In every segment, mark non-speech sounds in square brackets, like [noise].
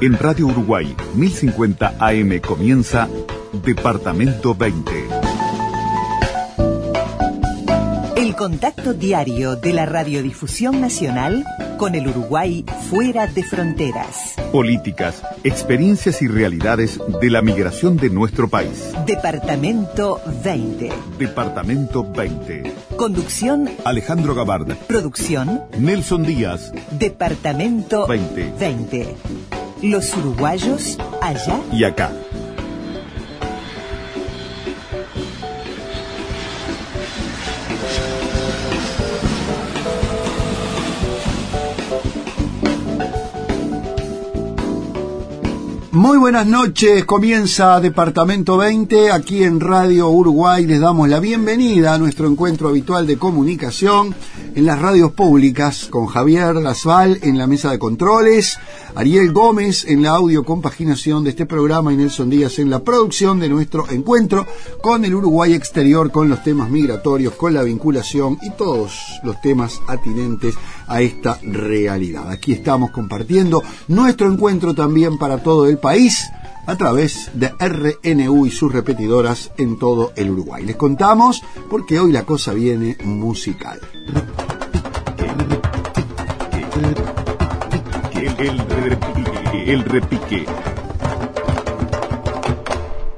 En Radio Uruguay 1050 AM comienza Departamento 20. El contacto diario de la Radiodifusión Nacional con el Uruguay fuera de fronteras. Políticas, experiencias y realidades de la migración de nuestro país. Departamento 20. Departamento 20. Conducción Alejandro Gabarda. Producción Nelson Díaz. Departamento 20. 20. Los uruguayos allá y acá. Muy buenas noches, comienza Departamento 20, aquí en Radio Uruguay les damos la bienvenida a nuestro encuentro habitual de comunicación en las radios públicas con Javier Lasval en la mesa de controles, Ariel Gómez en la audio compaginación de este programa y Nelson Díaz en la producción de nuestro encuentro con el Uruguay exterior, con los temas migratorios, con la vinculación y todos los temas atinentes a esta realidad. Aquí estamos compartiendo nuestro encuentro también para todo el país a través de RNU y sus repetidoras en todo el Uruguay. Les contamos porque hoy la cosa viene musical. El, repique.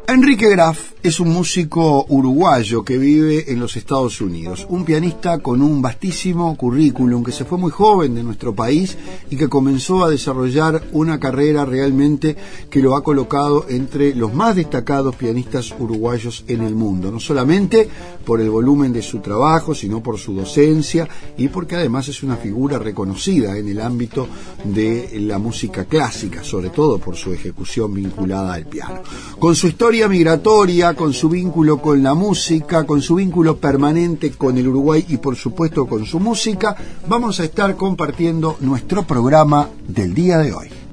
Enrique Graf es un músico uruguayo que vive en los Estados Unidos, un pianista con un vastísimo currículum que se fue muy joven de nuestro país y que comenzó a desarrollar una carrera realmente que lo ha colocado entre los más destacados pianistas uruguayos en el mundo, no solamente por el volumen de su trabajo, sino por su docencia y porque además es una figura reconocida en el ámbito de la música clásica, sobre todo por su ejecución vinculada al piano. Con su historia migratoria, con su vínculo con la música, con su vínculo permanente con el Uruguay y por supuesto con su música, vamos a estar compartiendo nuestro programa del día de hoy.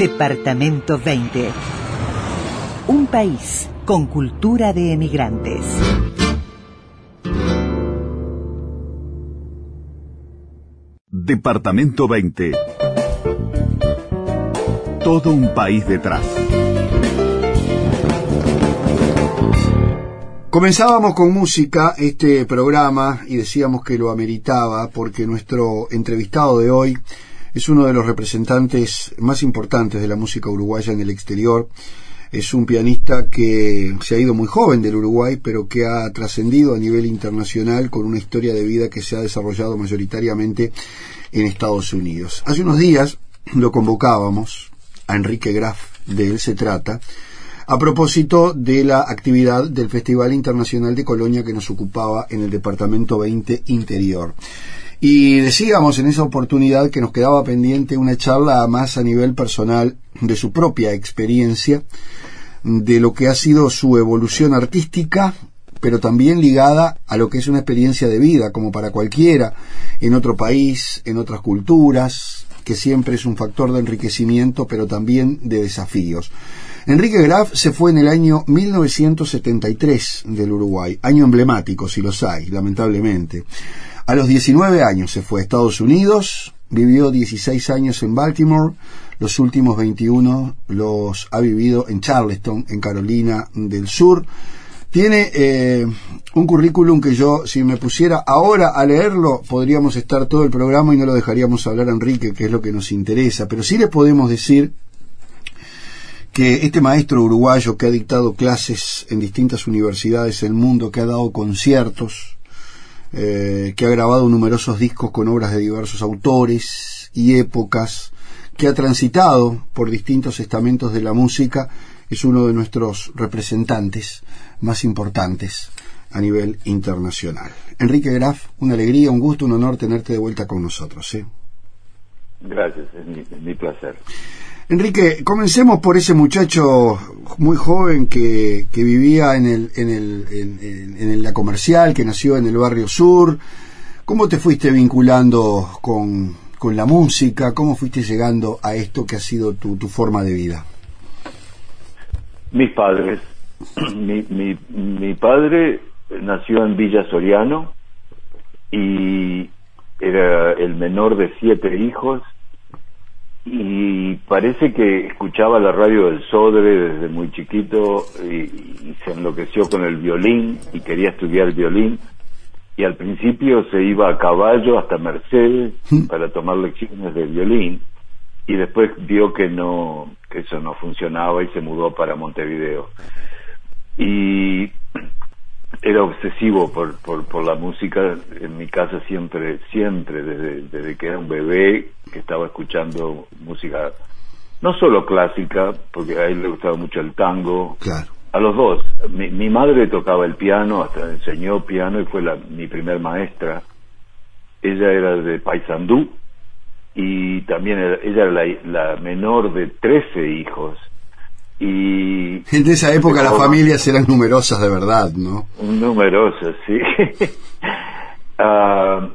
Departamento 20. Un país con cultura de emigrantes. Departamento 20. Todo un país detrás. Comenzábamos con música este programa y decíamos que lo ameritaba porque nuestro entrevistado de hoy es uno de los representantes más importantes de la música uruguaya en el exterior. Es un pianista que se ha ido muy joven del Uruguay, pero que ha trascendido a nivel internacional con una historia de vida que se ha desarrollado mayoritariamente en Estados Unidos. Hace unos días lo convocábamos a Enrique Graf, de él se trata, a propósito de la actividad del Festival Internacional de Colonia que nos ocupaba en el Departamento 20 Interior. Y decíamos en esa oportunidad que nos quedaba pendiente una charla más a nivel personal de su propia experiencia, de lo que ha sido su evolución artística, pero también ligada a lo que es una experiencia de vida, como para cualquiera, en otro país, en otras culturas, que siempre es un factor de enriquecimiento, pero también de desafíos. Enrique Graf se fue en el año 1973 del Uruguay, año emblemático, si los hay, lamentablemente A los 19 años se fue a Estados Unidos, vivió 16 años en Baltimore, los últimos 21 los ha vivido en Charleston, en Carolina del Sur. Tiene eh, un currículum que yo, si me pusiera ahora a leerlo, podríamos estar todo el programa y no lo dejaríamos hablar a Enrique, que es lo que nos interesa. Pero sí le podemos decir que este maestro uruguayo que ha dictado clases en distintas universidades del mundo, que ha dado conciertos, eh, que ha grabado numerosos discos con obras de diversos autores y épocas, que ha transitado por distintos estamentos de la música, es uno de nuestros representantes más importantes a nivel internacional. Enrique Graf, una alegría, un gusto, un honor tenerte de vuelta con nosotros. ¿eh? Gracias, es mi placer. Enrique, comencemos por ese muchacho muy joven que, vivía en, el, en, el, en, la comercial, que nació en el barrio sur. ¿Cómo te fuiste vinculando con, la música? ¿Cómo fuiste llegando a esto que ha sido tu, forma de vida? Mis padres. [clears throat] Mi, mi padre nació en Villa Soriano y era el menor de siete hijos y parece que escuchaba la radio del Sodre desde muy chiquito y, se enloqueció con el violín y quería estudiar violín. Y al principio se iba a caballo hasta Mercedes para tomar lecciones de violín y después vio que no que eso no funcionaba y se mudó para Montevideo. Y era obsesivo por, por, por la música. En mi casa siempre, siempre, desde, desde que era un bebé, que estaba escuchando música, no solo clásica, porque a él le gustaba mucho el tango. Claro. A los dos. Mi, mi madre tocaba el piano, hasta enseñó piano y fue la, mi primer maestra. Ella era de Paysandú y también ella era la, la menor de 13 hijos y en esa época las familias eran numerosas de verdad, ¿no? Numerosas, sí. [laughs] Ah,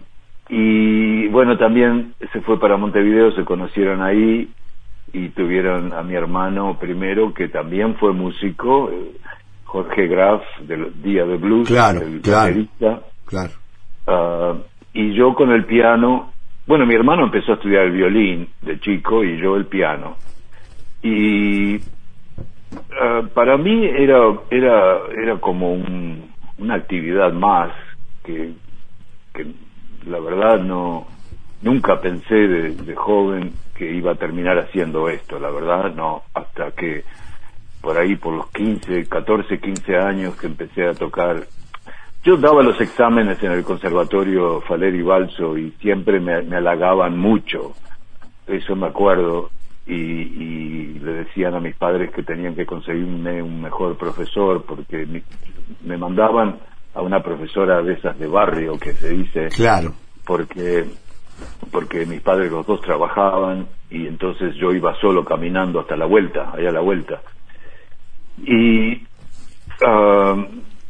y bueno, también se fue para Montevideo, se conocieron ahí y tuvieron a mi hermano primero, que también fue músico, eh, Jorge Graf, del Día de Blues, claro, el claro, claro. Ah, y yo con el piano, bueno, mi hermano empezó a estudiar el violín de chico y yo el piano. Y Ah, para mí era era era como una actividad más que, que la verdad no nunca pensé de, joven que iba a terminar haciendo esto la verdad no hasta que por ahí por los 15 14 15 años que empecé a tocar yo daba los exámenes en el conservatorio Faleri Balso y siempre me halagaban mucho eso me acuerdo y, le decían a mis padres que tenían que conseguirme un mejor profesor porque me mandaban a una profesora de esas de barrio que se dice claro. porque porque mis padres los dos trabajaban y entonces yo iba solo caminando hasta la vuelta allá a la vuelta. Y ah,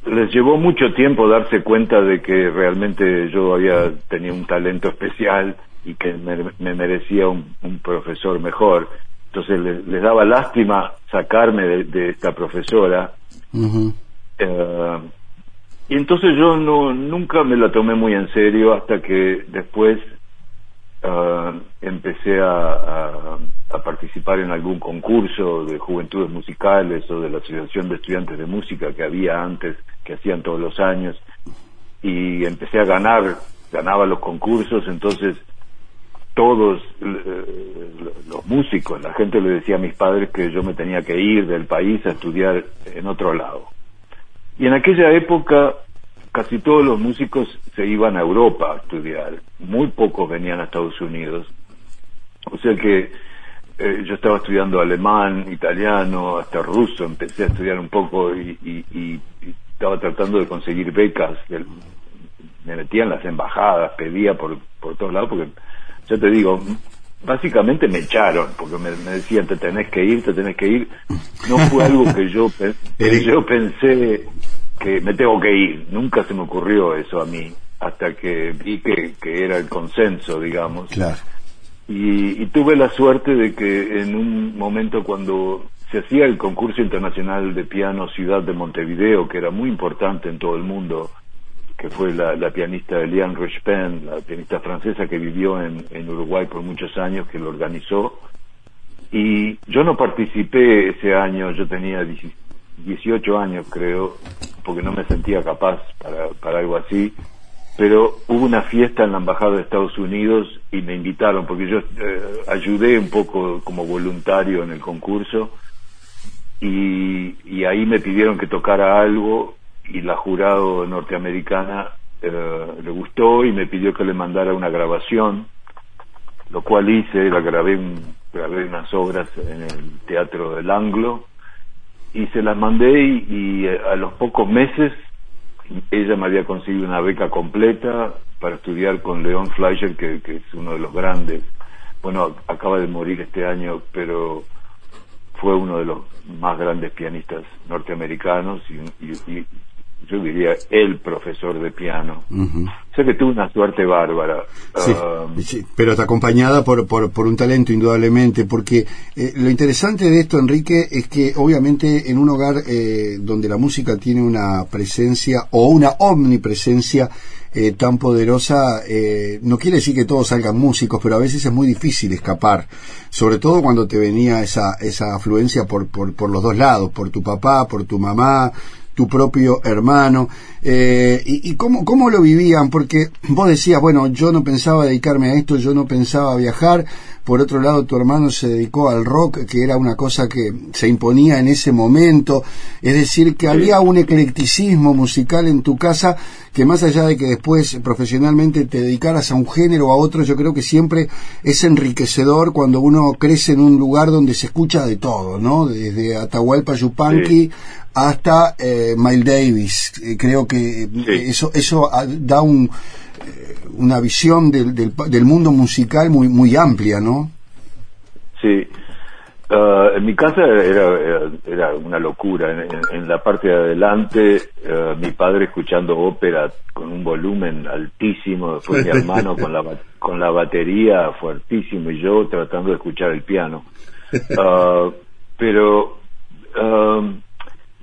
les llevó mucho tiempo darse cuenta de que realmente yo había tenido un talento especial y que me, merecía un, profesor mejor. Entonces les, daba lástima sacarme de, esta profesora. Eh, y entonces yo no nunca me la tomé muy en serio hasta que después eh, empecé a, a, participar en algún concurso de juventudes musicales o de la Asociación de Estudiantes de Música que había antes, que hacían todos los años, y empecé a ganar, ganaba los concursos, entonces todos eh, los músicos, la gente le decía a mis padres que yo me tenía que ir del país a estudiar en otro lado. Y en aquella época casi todos los músicos se iban a Europa a estudiar, muy pocos venían a Estados Unidos. O sea que eh, yo estaba estudiando alemán, italiano, hasta ruso, empecé a estudiar un poco y, estaba tratando de conseguir becas, me metía en las embajadas, pedía por, por todos lados porque yo te digo, básicamente me echaron, porque me, decían, te tenés que ir, te tenés que ir. No fue algo que yo, [laughs] yo pensé que me tengo que ir. Nunca se me ocurrió eso a mí, hasta que vi que, que era el consenso, digamos. Claro. Y, y tuve la suerte de que en un momento cuando se hacía el concurso internacional de piano Ciudad de Montevideo, que era muy importante en todo el mundo, que fue la, pianista Eliane Richpen, la pianista francesa que vivió en, en Uruguay por muchos años, que lo organizó. Y yo no participé ese año, yo tenía 18 años creo, porque no me sentía capaz para, para algo así, pero hubo una fiesta en la Embajada de Estados Unidos y me invitaron, porque yo eh, ayudé un poco como voluntario en el concurso, y, y ahí me pidieron que tocara algo y la jurado norteamericana eh, le gustó y me pidió que le mandara una grabación, lo cual hice, la grabé, grabé unas obras en el Teatro del Anglo y se las mandé y, eh, a los pocos meses ella me había conseguido una beca completa para estudiar con León Fleischer, que, que es uno de los grandes. Bueno, acaba de morir este año, pero fue uno de los más grandes pianistas norteamericanos y, y, yo diría el profesor de piano. Sé que tuvo una suerte bárbara. Um, sí, pero está acompañada por, por, por, un talento indudablemente, porque eh, lo interesante de esto, Enrique, es que obviamente en un hogar eh, donde la música tiene una presencia o una omnipresencia eh, tan poderosa, no quiere decir que todos salgan músicos, pero a veces es muy difícil escapar, sobre todo cuando te venía esa, esa afluencia por, por, por los dos lados, por tu papá, por tu mamá, tu propio hermano. Eh, y, y cómo, cómo, lo vivían? Porque vos decías, bueno, yo no pensaba dedicarme a esto, yo no pensaba viajar. Por otro lado, tu hermano se dedicó al rock, que era una cosa que se imponía en ese momento. Es decir, que había un eclecticismo musical en tu casa que más allá de que después profesionalmente te dedicaras a un género o a otro, yo creo que siempre es enriquecedor cuando uno crece en un lugar donde se escucha de todo, ¿no? Desde Atahualpa Yupanqui hasta eh, Miles Davis. Eh, creo que eh, eso eso ah, da un, una visión del, del, mundo musical muy muy amplia, ¿no? Sí. Uh, en mi casa era, era, una locura. En, la parte de adelante, uh, mi padre escuchando ópera con un volumen altísimo, después mi hermano con la, con la batería fuertísimo y yo tratando de escuchar el piano. Uh, [laughs] pero um,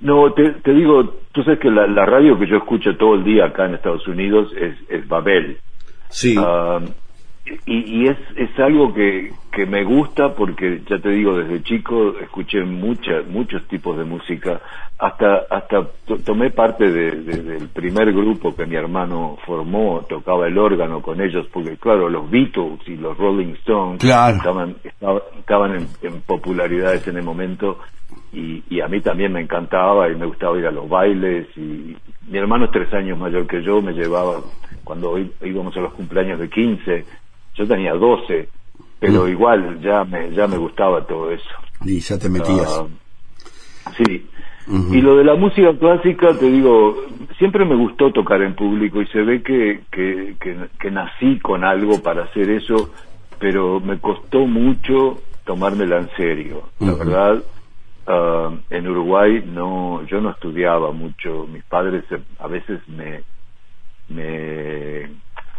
no, te, te, digo, tú sabes que la, radio que yo escucho todo el día acá en Estados Unidos es, es Babel. Sí. Ah, y, y es, es algo que, que me gusta porque, ya te digo, desde chico escuché mucha, muchos tipos de música. Hasta, hasta tomé parte de, del primer grupo que mi hermano formó, tocaba el órgano con ellos, porque claro, los Beatles y los Rolling Stones estaban, estaban, en, en popularidad en el momento y, y, a mí también me encantaba y me gustaba ir a los bailes y mi hermano es tres años mayor que yo, me llevaba cuando íbamos a los cumpleaños de 15, yo tenía 12, pero mm. igual ya me, ya me gustaba todo eso. Y ya te metías. Ah, sí. Y lo de la música clásica, te digo, siempre me gustó tocar en público y se ve que, que, que, que nací con algo para hacer eso, pero me costó mucho tomármela en serio. La verdad, Ah, en Uruguay no, yo no estudiaba mucho. Mis padres a veces me, me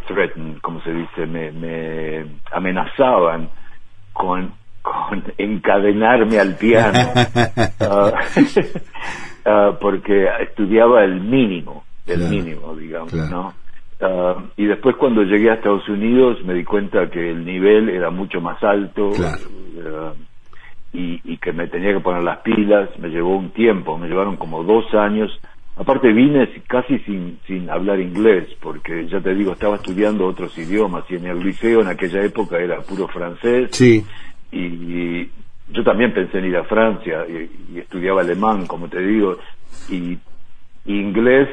threaten, como se dice, me, me amenazaban con, con encadenarme al piano, [laughs] ah, [laughs] ah, porque estudiaba el mínimo, el mínimo, digamos, ¿no? y después cuando llegué a Estados Unidos me di cuenta que el nivel era mucho más alto y, y, que me tenía que poner las pilas, me llevó un tiempo, me llevaron como dos años. Aparte vine casi sin, sin hablar inglés, porque ya te digo, estaba estudiando otros idiomas y en el liceo en aquella época era puro francés. Sí. Y, yo también pensé en ir a Francia y, estudiaba alemán, como te digo, y, inglés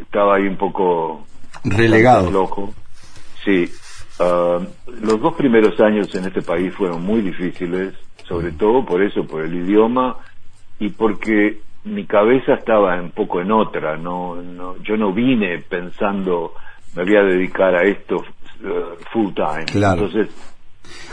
estaba ahí un poco relegado. Loco. Sí. Ah, los dos primeros años en este país fueron muy difíciles sobre todo por eso, por el idioma y porque mi cabeza estaba un poco en otra, no, no yo no vine pensando me voy a dedicar a esto uh, full time. Claro. Entonces,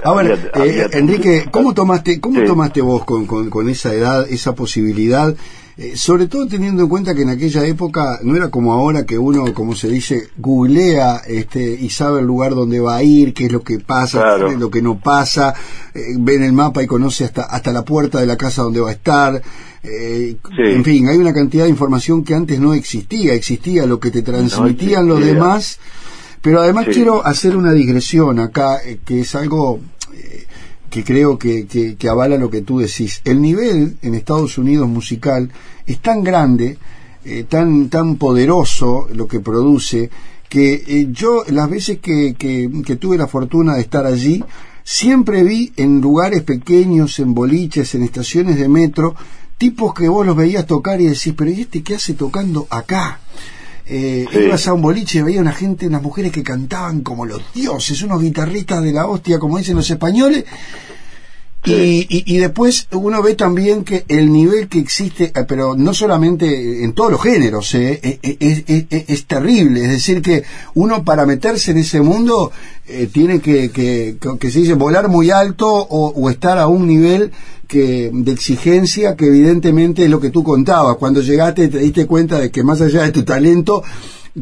Ahora, eh, Enrique, ¿cómo tomaste, cómo tomaste vos con, con, con, esa edad, esa posibilidad Eh, sobre todo teniendo en cuenta que en aquella época no era como ahora que uno, como se dice, googlea este, y sabe el lugar donde va a ir, qué es lo que pasa, qué es lo que no pasa, eh, ve en el mapa y conoce hasta, hasta la puerta de la casa donde va a estar. Eh, En fin, hay una cantidad de información que antes no existía, existía lo que te transmitían los demás, pero además quiero hacer una digresión acá, eh, que es algo que creo que, que, avala lo que tú decís. El nivel en Estados Unidos musical es tan grande, eh, tan, tan poderoso lo que produce, que eh, yo las veces que, que, tuve la fortuna de estar allí, siempre vi en lugares pequeños, en boliches, en estaciones de metro, tipos que vos los veías tocar y decís, pero ¿y este qué hace tocando acá? Eh, Ibas a un boliche y veía una gente, unas mujeres que cantaban como los dioses, unos guitarristas de la hostia, como dicen los españoles. Y, y, después uno ve también que el nivel que existe, eh, pero no solamente en todos los géneros, eh, eh es, terrible. Es decir, que uno para meterse en ese mundo tiene que, que, que, se dice, volar muy alto o, o estar a un nivel que, de exigencia que evidentemente es lo que tú contabas. Cuando llegaste te diste cuenta de que más allá de tu talento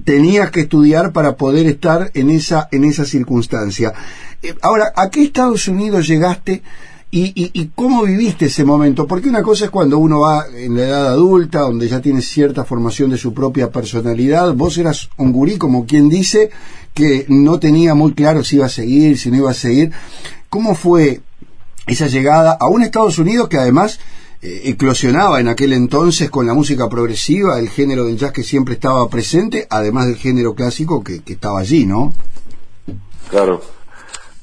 tenías que estudiar para poder estar en esa, en esa circunstancia. Eh, ahora, ¿a qué Estados Unidos llegaste? Y, y, cómo viviste ese momento? Porque una cosa es cuando uno va en la edad adulta, donde ya tiene cierta formación de su propia personalidad. Vos eras un gurí, como quien dice, que no tenía muy claro si iba a seguir, si no iba a seguir. ¿Cómo fue esa llegada a un Estados Unidos que además eh, eclosionaba en aquel entonces con la música progresiva, el género del jazz que siempre estaba presente, además del género clásico que, estaba allí, ¿no? Claro.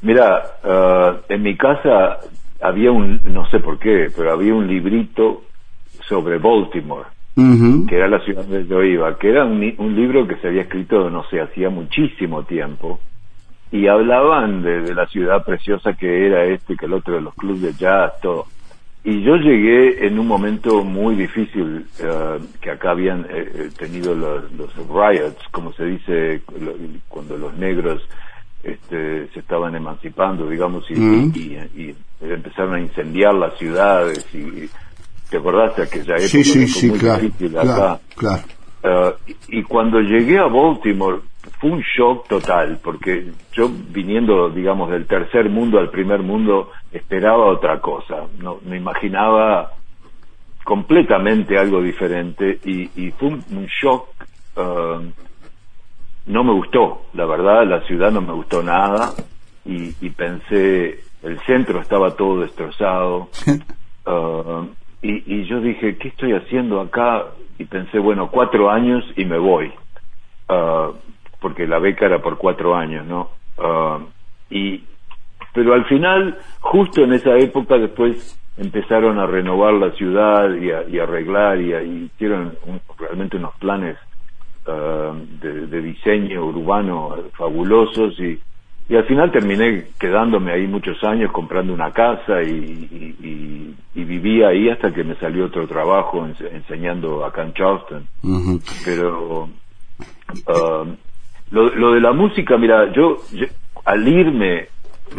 Mira, uh, en mi casa había un, no sé por qué, pero había un librito sobre Baltimore, que era la ciudad donde yo iba, que era un, un libro que se había escrito, no sé, hacía muchísimo tiempo, y hablaban de, la ciudad preciosa que era este, que el otro de los clubes de jazz, todo. Y yo llegué en un momento muy difícil, eh, que acá habían eh, eh, tenido los, riots, como se dice, cuando los negros este, se estaban emancipando, digamos, y, y, empezaron a incendiar las ciudades. y ¿Te acordaste aquella época? Sí, sí, sí, muy difícil acá. Claro, y cuando llegué a Baltimore, fue un shock total, porque yo viniendo, digamos, del tercer mundo al primer mundo, esperaba otra cosa, no me imaginaba completamente algo diferente y, fue un, shock, um, no me gustó, la verdad, la ciudad no me gustó nada y, pensé, el centro estaba todo destrozado [laughs] uh, y, yo dije, ¿qué estoy haciendo acá? Y pensé, bueno, cuatro años y me voy. Uh, porque la beca era por cuatro años, ¿no? Ah, y, pero al final, justo en esa época, después empezaron a renovar la ciudad y, a, arreglar y, hicieron realmente unos planes ah, de, diseño urbano fabulosos y, y al final terminé quedándome ahí muchos años comprando una casa y, y, viví ahí hasta que me salió otro trabajo enseñando acá en Charleston. Pero uh, lo, lo de la música, mira, yo, al irme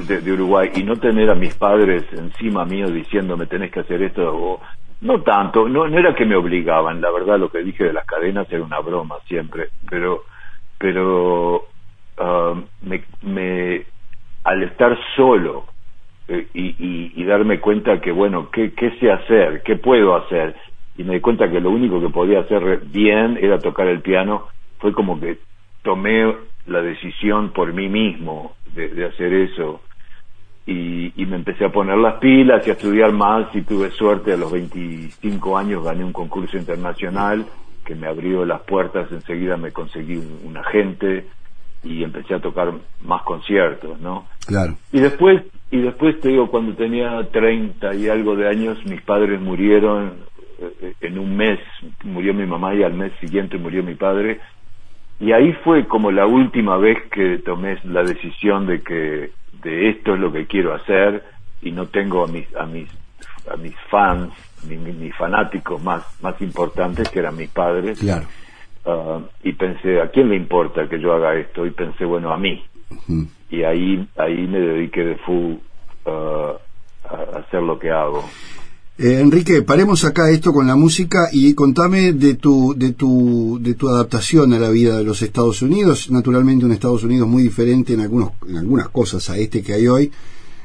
de, Uruguay y no tener a mis padres encima mío diciéndome tenés que hacer esto o no tanto, no, no era que me obligaban, la verdad lo que dije de las cadenas era una broma siempre, pero pero ah, me, me, al estar solo eh, y, y, darme cuenta que bueno, ¿qué, qué sé hacer? ¿Qué puedo hacer? Y me di cuenta que lo único que podía hacer bien era tocar el piano, fue como que tomé la decisión por mí mismo de, hacer eso y, me empecé a poner las pilas y a estudiar más y tuve suerte a los 25 años gané un concurso internacional que me abrió las puertas enseguida me conseguí un, agente y empecé a tocar más conciertos no claro. Y después y después te digo cuando tenía 30 y algo de años mis padres murieron eh, en un mes murió mi mamá y al mes siguiente murió mi padre. Y ahí fue como la última vez que tomé la decisión de que de esto es lo que quiero hacer y no tengo a mis a mis a mis fans mis, fanáticos más más importantes que eran mis padres. Claro. Ah, y pensé a quién le importa que yo haga esto y pensé bueno a mí. Y ahí ahí me dediqué de full ah, a hacer lo que hago Eh, Enrique, paremos acá esto con la música y contame de tu, de tu, de tu adaptación a la vida de los Estados Unidos. Naturalmente un Estados Unidos muy diferente en algunos, en algunas cosas a este que hay hoy.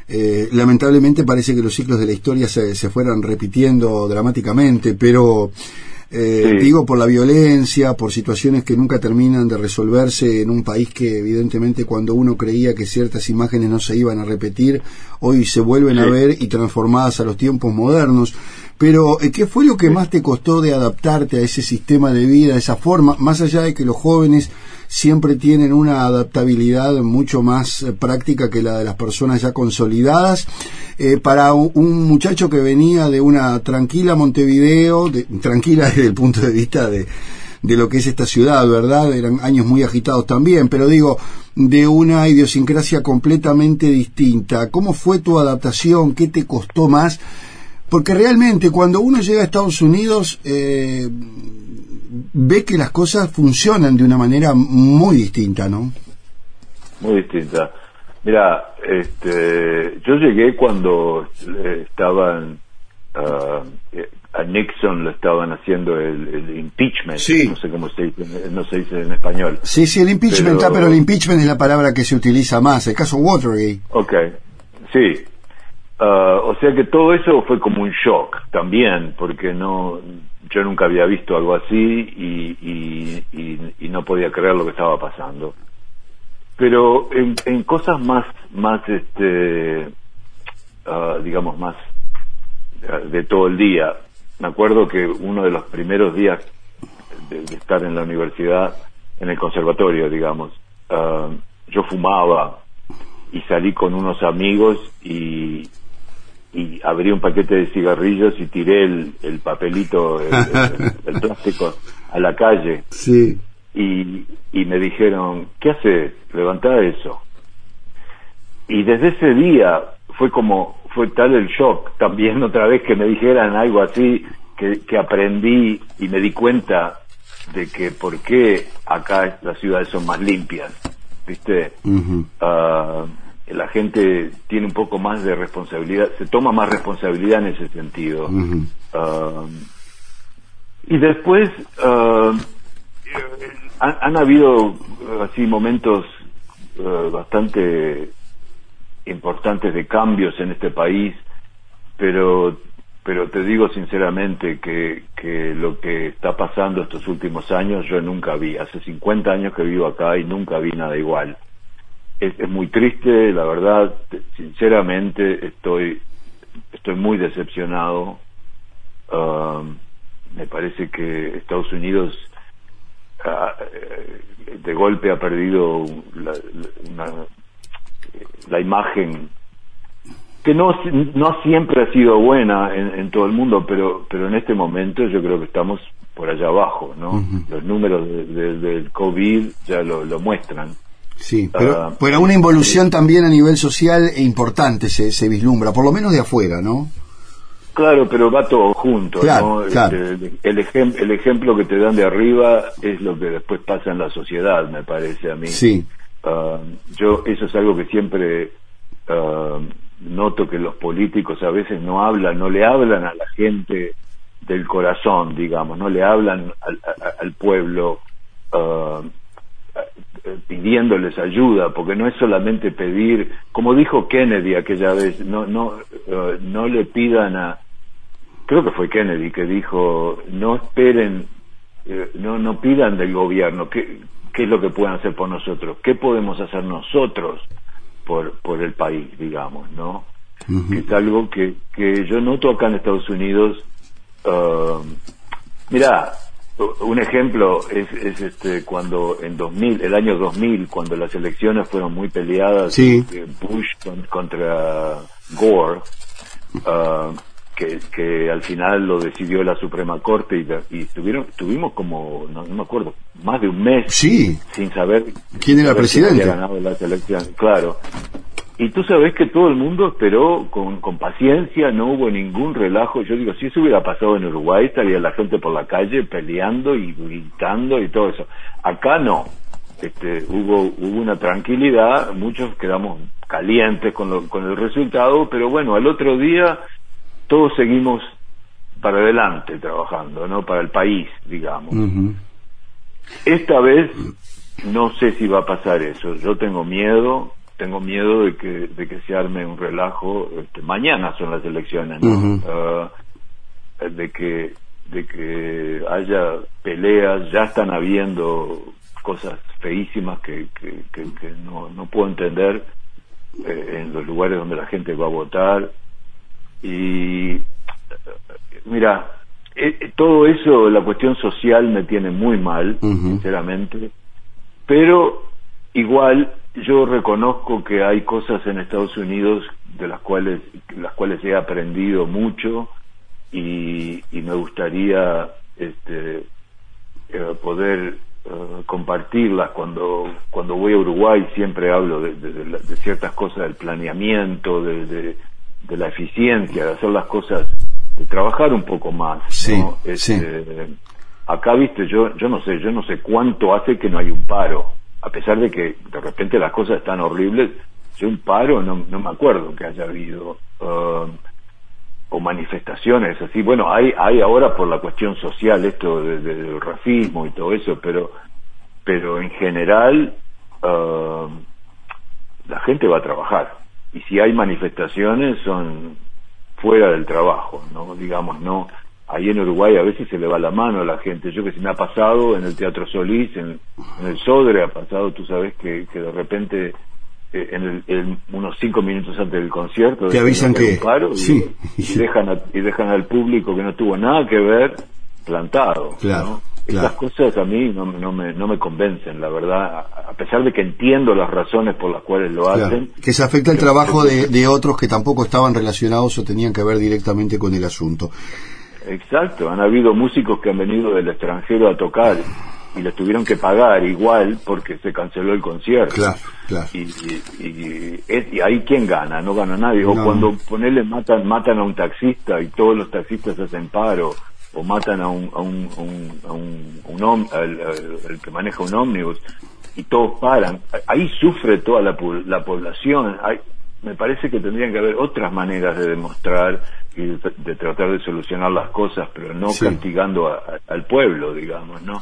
Eh, lamentablemente parece que los ciclos de la historia se, se fueran repitiendo dramáticamente, pero eh, digo por la violencia, por situaciones que nunca terminan de resolverse en un país que evidentemente cuando uno creía que ciertas imágenes no se iban a repetir, hoy se vuelven a ver y transformadas a los tiempos modernos. Pero, eh, ¿qué fue lo que más te costó de adaptarte a ese sistema de vida, a esa forma, más allá de que los jóvenes siempre tienen una adaptabilidad mucho más eh, práctica que la de las personas ya consolidadas. Eh, para un, muchacho que venía de una tranquila Montevideo, tranquila [laughs] desde el punto de vista de, de lo que es esta ciudad, ¿verdad? Eran años muy agitados también, pero digo, de una idiosincrasia completamente distinta. ¿Cómo fue tu adaptación? ¿Qué te costó más? Porque realmente cuando uno llega a Estados Unidos, eh, ve que las cosas funcionan de una manera muy distinta, ¿no? Muy distinta. Mira, este, yo llegué cuando estaban uh, a Nixon lo estaban haciendo el, impeachment, sí. no sé cómo se dice, no se dice en español. Sí, sí, el impeachment pero, pero el impeachment es la palabra que se utiliza más, el caso Watergate. Ok, sí. Uh, o sea que todo eso fue como un shock también, porque no yo nunca había visto algo así y, y, no podía creer lo que estaba pasando. Pero en, en cosas más, más este, uh, digamos, más de todo el día, me acuerdo que uno de los primeros días de, estar en la universidad, en el conservatorio, digamos, uh, yo fumaba y salí con unos amigos y, y abrí un paquete de cigarrillos y tiré el, el papelito, el, el, [laughs] el, plástico a la calle. Sí. Y, y me dijeron, ¿qué haces? Levantá eso. Y desde ese día fue como, fue tal el shock también otra vez que me dijeran algo así, que, que aprendí y me di cuenta de que por qué acá las ciudades son más limpias, ¿viste? Uh -huh. uh, la gente tiene un poco más de responsabilidad, se toma más responsabilidad en ese sentido. Uh -huh. uh, y después uh, han, han, habido así momentos bastante importantes de cambios en este país, pero pero te digo sinceramente que, que lo que está pasando estos últimos años yo nunca vi. Hace 50 años que vivo acá y nunca vi nada igual es, es, muy triste, la verdad, sinceramente estoy, estoy muy decepcionado. Uh, me parece que Estados Unidos uh, de golpe ha perdido la, una, la imagen que no, no siempre ha sido buena en, en, todo el mundo, pero, pero en este momento yo creo que estamos por allá abajo, ¿no? Uh -huh. Los números de, de, del COVID ya lo, lo muestran. Sí, pero, uh, pero una involución sí. también a nivel social e importante se, se, vislumbra, por lo menos de afuera, ¿no? Claro, pero va todo junto, claro, ¿no? Claro. Este, el, ejem el, ejemplo que te dan de arriba es lo que después pasa en la sociedad, me parece a mí. Sí. Uh, yo, eso es algo que siempre uh, noto que los políticos a veces no hablan, no le hablan a la gente del corazón, digamos, no le hablan al, al pueblo pidiéndoles ayuda, porque no es solamente pedir, como dijo Kennedy aquella vez, no, no, uh, no le pidan a, creo que fue Kennedy que dijo, no esperen, eh, no, no pidan del gobierno, ¿qué, ¿qué es lo que pueden hacer por nosotros? ¿Qué podemos hacer nosotros por, por el país, digamos, no? Uh -huh. Que es algo que, que yo noto acá en Estados Unidos, uh, mira, un ejemplo es, es, este cuando en 2000 el año 2000 cuando las elecciones fueron muy peleadas sí. Bush contra Gore uh, que, que al final lo decidió la Suprema Corte y, y tuvieron tuvimos como no, no, me acuerdo más de un mes sí. sin saber quién era presidente había ganado las elecciones claro y tú sabes que todo el mundo esperó con, con paciencia, no hubo ningún relajo. Yo digo, si eso hubiera pasado en Uruguay, estaría la gente por la calle peleando y gritando y todo eso. Acá no. Este, hubo, hubo una tranquilidad, muchos quedamos calientes con, lo, con el resultado, pero bueno, al otro día todos seguimos para adelante trabajando, ¿no? Para el país, digamos. Esta vez no sé si va a pasar eso. Yo tengo miedo, tengo miedo de que, de que se arme un relajo. Este, mañana son las elecciones, ¿no? Ah, de que de que haya peleas, ya están habiendo cosas feísimas que, que, no, no puedo entender eh, en los lugares donde la gente va a votar. Y mira, eh, todo eso, la cuestión social me tiene muy mal, sinceramente, pero igual yo reconozco que hay cosas en Estados Unidos de las cuales las cuales he aprendido mucho y, me gustaría este, eh, poder eh, compartirlas. Cuando cuando voy a Uruguay siempre hablo de, de, ciertas cosas del planeamiento de, la eficiencia de hacer las cosas de trabajar un poco más sí, este, acá viste yo yo no sé yo no sé cuánto hace que no hay un paro a pesar de que de repente las cosas están horribles yo un paro no, me acuerdo que haya habido uh, o manifestaciones así bueno hay hay ahora por la cuestión social esto del racismo y todo eso pero pero en general uh, la gente va a trabajar y si hay manifestaciones son fuera del trabajo, ¿no? Digamos, no. Ahí en Uruguay a veces se le va la mano a la gente. Yo que se me ha pasado en el Teatro Solís, en, el Sodre ha pasado, tú sabes que, que de repente eh, en, el, unos cinco minutos antes del concierto te avisan que, paro sí. y, dejan y dejan al público que no tuvo nada que ver plantado. Claro. Esas cosas a mí no, no, me, no me convencen, la verdad, a pesar de que entiendo las razones por las cuales lo hacen. Que se afecta el trabajo de, de otros que tampoco estaban relacionados o tenían que ver directamente con el asunto. Exacto, han habido músicos que han venido del extranjero a tocar y les tuvieron que pagar igual porque se canceló el concierto. Claro, claro. Y, y, y, ahí quién gana, no gana nadie. O cuando ponele matan, matan a un taxista y todos los taxistas hacen paro o matan a un, a un, a un, un, el, que maneja un ómnibus y todos paran. Ahí sufre toda la, la población. Hay, me parece que tendrían que haber otras maneras de demostrar y de, tratar de solucionar las cosas, pero no castigando al pueblo, digamos, ¿no?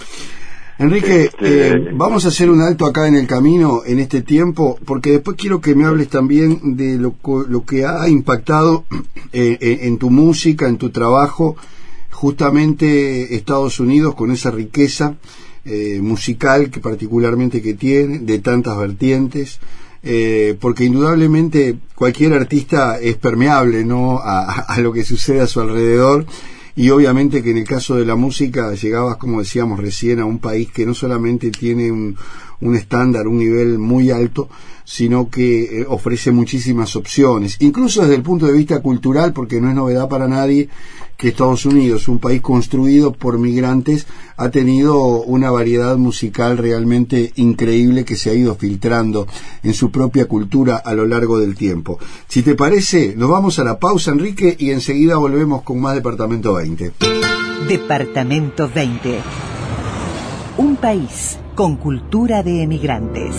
Enrique, este, eh, vamos a hacer un alto acá en el camino en este tiempo, porque después quiero que me hables también de lo, lo que ha impactado eh, en tu música, en tu trabajo, justamente Estados Unidos con esa riqueza eh, musical que particularmente que tiene, de tantas vertientes, eh, porque indudablemente cualquier artista es permeable ¿no? A, lo que sucede a su alrededor y obviamente que en el caso de la música llegabas, como decíamos recién, a un país que no solamente tiene un, un estándar, un nivel muy alto, sino que eh, ofrece muchísimas opciones, incluso desde el punto de vista cultural, porque no es novedad para nadie que Estados Unidos, un país construido por migrantes, ha tenido una variedad musical realmente increíble que se ha ido filtrando en su propia cultura a lo largo del tiempo. Si te parece, nos vamos a la pausa, Enrique, y enseguida volvemos con más Departamento 20. Departamento 20. Un país con cultura de emigrantes.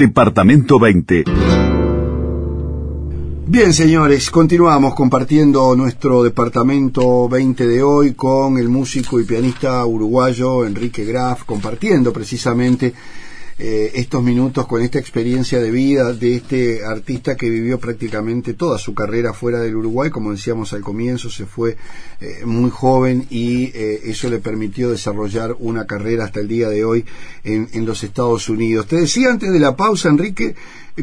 Departamento 20. Bien, señores, continuamos compartiendo nuestro departamento 20 de hoy con el músico y pianista uruguayo Enrique Graf, compartiendo precisamente eh, estos minutos con esta experiencia de vida de este artista que vivió prácticamente toda su carrera fuera del Uruguay, como decíamos al comienzo, se fue eh, muy joven y eh, eso le permitió desarrollar una carrera hasta el día de hoy en, en los Estados Unidos. Te decía antes de la pausa, Enrique,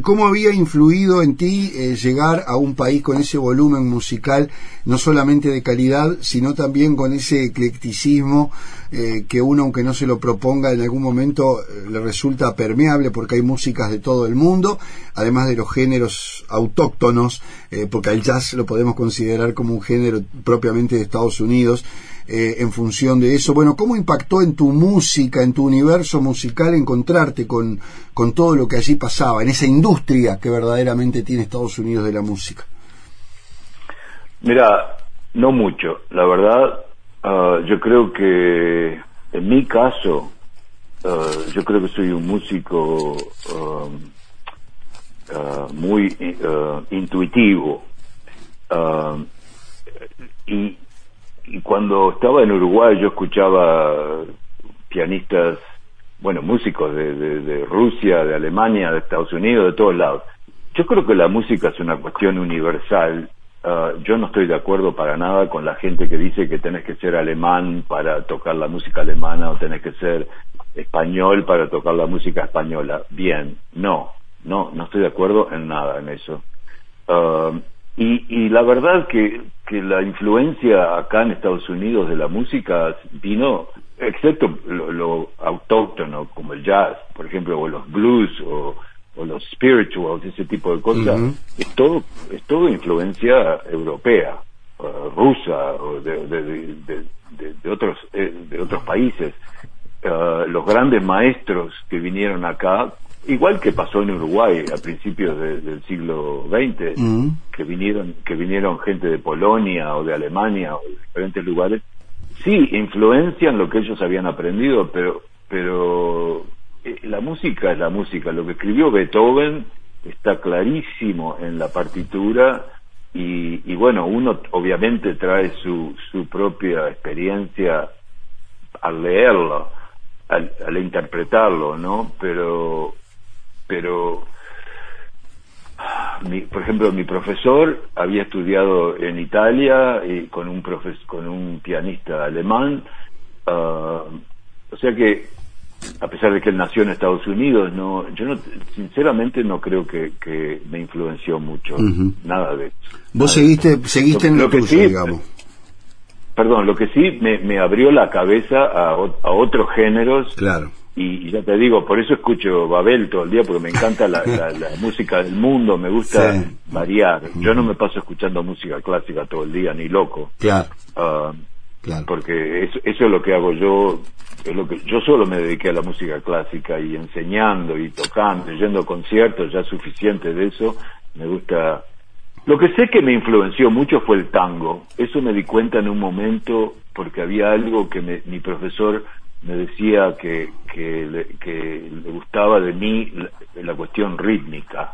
¿Cómo había influido en ti eh, llegar a un país con ese volumen musical, no solamente de calidad, sino también con ese eclecticismo eh, que uno, aunque no se lo proponga, en algún momento eh, le resulta permeable porque hay músicas de todo el mundo, además de los géneros autóctonos, porque el jazz lo podemos considerar como un género propiamente de Estados Unidos, eh, en función de eso. Bueno, ¿cómo impactó en tu música, en tu universo musical, encontrarte con, con todo lo que allí pasaba, en esa industria que verdaderamente tiene Estados Unidos de la música? Mira, no mucho. La verdad, ah, yo creo que en mi caso, ah, yo creo que soy un músico uh, muy intuitivo. Y, y cuando estaba en Uruguay yo escuchaba pianistas, bueno, músicos de, de, Rusia, de Alemania, de Estados Unidos, de todos lados. Yo creo que la música es una cuestión universal Uh, yo no estoy de acuerdo para nada con la gente que dice que tenés que ser alemán para tocar la música alemana o tenés que ser español para tocar la música española. Bien, no, no, no estoy de acuerdo en nada en eso. Uh, y, y la verdad que, que la influencia acá en Estados Unidos de la música vino, excepto lo, lo autóctono, como el jazz, por ejemplo, o los blues, o o los spirituals, ese tipo de cosas, es todo es todo influencia europea, uh, rusa o de, de, de, de, otros eh, de otros países. Uh, los grandes maestros que vinieron acá, igual que pasó en Uruguay a principios del siglo XX, que vinieron que vinieron gente de Polonia o de Alemania o de diferentes lugares, sí influencian lo que ellos habían aprendido, pero pero eh, la música es la música. Lo que escribió Beethoven está clarísimo en la partitura y, y bueno, uno obviamente trae su, su propia experiencia al leerlo, al, al interpretarlo, ¿no? Pero, pero, mi, por ejemplo, mi profesor había estudiado en Italia y con un profes, con un pianista alemán, uh, o sea que a pesar de que él nació en Estados Unidos, no, yo no, sinceramente no creo que, que me influenció mucho, nada de eso. Vos seguiste, seguiste en lo, que sí, digamos. Perdón, lo que sí me, me abrió la cabeza a, a otros géneros. Claro. Y, ya te digo, por eso escucho Babel todo el día, porque me encanta la, la, [laughs] la música del mundo, me gusta variar. Yo no me paso escuchando música clásica todo el día, ni loco. Claro. Uh, claro. Porque eso, eso es lo que hago yo es lo que yo solo me dediqué a la música clásica y enseñando y tocando, yendo a conciertos, ya suficiente de eso, me gusta lo que sé que me influenció mucho fue el tango. Eso me di cuenta en un momento porque había algo que me, mi profesor me decía que, que, le, que le gustaba de mí la, la cuestión rítmica.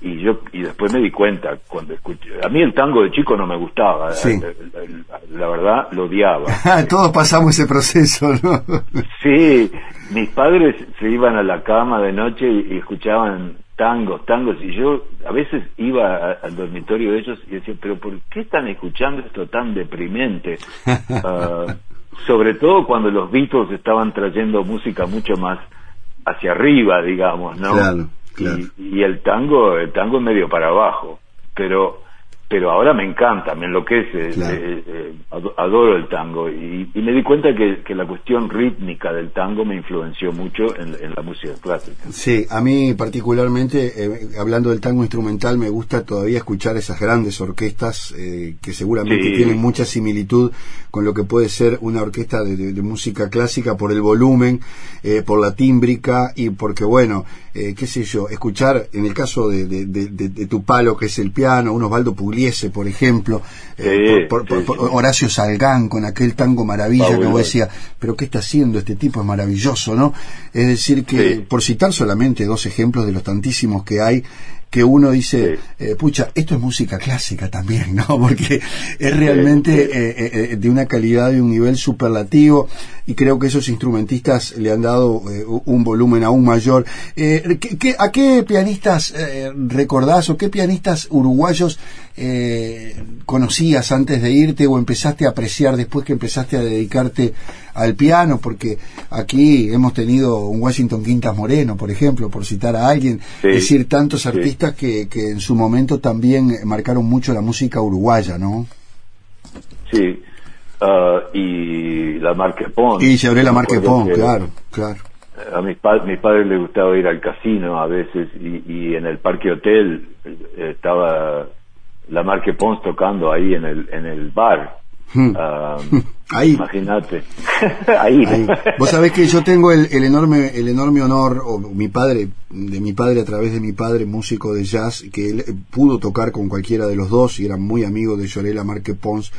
Y yo y después me di cuenta cuando escuché a mí el tango de chico no me gustaba sí. la, la, verdad lo odiaba. [laughs] Todos pasamos ese proceso no [laughs] sí mis padres se iban a la cama de noche y, y escuchaban tangos tangos y yo a veces iba a, al dormitorio de ellos y decía pero por qué están escuchando esto tan deprimente uh, [laughs] sobre todo cuando los Beatles estaban trayendo música mucho más hacia arriba digamos no claro. Claro. Y, y, el tango, el tango es medio para abajo, pero pero ahora me encanta, me enloquece, claro. eh, eh, adoro el tango y, y me di cuenta que, que, la cuestión rítmica del tango me influenció mucho en, en la música clásica. Sí, a mí particularmente, eh, hablando del tango instrumental, me gusta todavía escuchar esas grandes orquestas eh, que seguramente sí. tienen mucha similitud con lo que puede ser una orquesta de, de, de música clásica por el volumen, eh, por la tímbrica y porque, bueno, eh, qué sé yo, escuchar, en el caso de, tu palo, que es el piano, un Osvaldo Pugliese, por ejemplo, eh, por, por, sí, por, sí. Horacio Salgán, con aquel tango maravilla que vos decías, pero ¿qué está haciendo este tipo? Es maravilloso, ¿no? Es decir, que, por citar solamente dos ejemplos de los tantísimos que hay, que uno dice, sí. eh, pucha, esto es música clásica también, [laughs] ¿no? Porque es realmente sí, sí. Eh, eh, de una calidad y un nivel superlativo y creo que esos instrumentistas le han dado eh, un volumen aún mayor. Eh, ¿qué, qué, a qué pianistas eh, recordás o qué pianistas uruguayos conocías antes de irte o empezaste a apreciar después que empezaste a dedicarte al piano? Porque aquí hemos tenido un Washington Quintas Moreno, por ejemplo, por citar a alguien, es decir, tantos artistas que, que en su momento también marcaron mucho la música uruguaya, ¿no? Sí, uh, y la Marque Pont. Y se abrió la Marque Pont, claro, claro. A mis, pa mis padres les gustaba ir al casino a veces y, y en el Parque Hotel eh, estaba la Marque Pons tocando ahí en el, en el bar. Hmm. Uh, [laughs] ahí. Imagínate. [laughs] ahí. ahí. Vos sabés que yo tengo el, el, enorme, el enorme honor, o mi padre, de mi padre a través de mi padre, músico de jazz, que él pudo tocar con cualquiera de los dos y era muy amigo de Llorela Marque Pons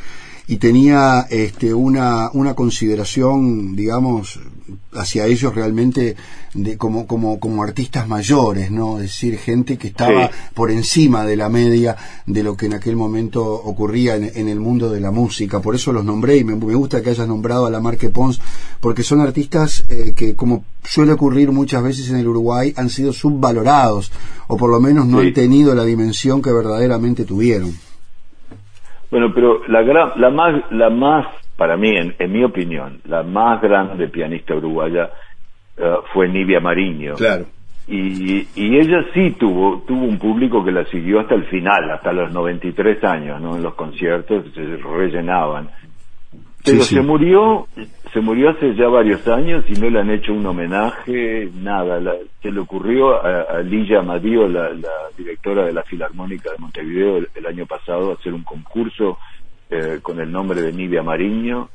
y tenía este, una, una consideración, digamos, hacia ellos realmente de como como como artistas mayores no es decir gente que estaba por encima de la media de lo que en aquel momento ocurría en, el mundo de la música. Por eso los nombré y me, gusta que hayas nombrado a la Marque Pons porque son artistas eh, que como suele ocurrir muchas veces en el Uruguay han sido subvalorados o por lo menos no han tenido la dimensión que verdaderamente tuvieron bueno pero la gran la más la más para mí, en, mi opinión, la más grande pianista uruguaya eh, fue Nivia Mariño. Claro. Y, ella sí tuvo tuvo un público que la siguió hasta el final, hasta los 93 años, ¿no? En los conciertos se rellenaban. Pero se murió, se murió hace ya varios años y no le han hecho un homenaje, nada. se le ocurrió a, Lilla Amadío, la, directora de la Filarmónica de Montevideo, el año pasado, hacer un concurso eh, con el nombre de Nivia Mariño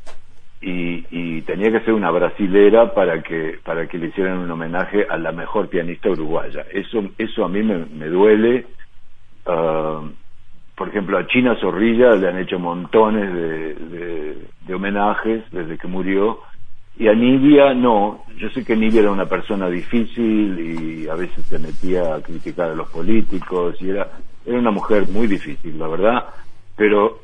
y, tenía que ser una brasilera para que para que le hicieran un homenaje a la mejor pianista uruguaya. Eso eso a mí me, duele. Ah, por ejemplo, a China Zorrilla le han hecho montones de, de, homenajes desde que murió y a Nivia no. Yo sé que Nivia era una persona difícil y a veces se metía a criticar a los políticos y era era una mujer muy difícil, la verdad. Pero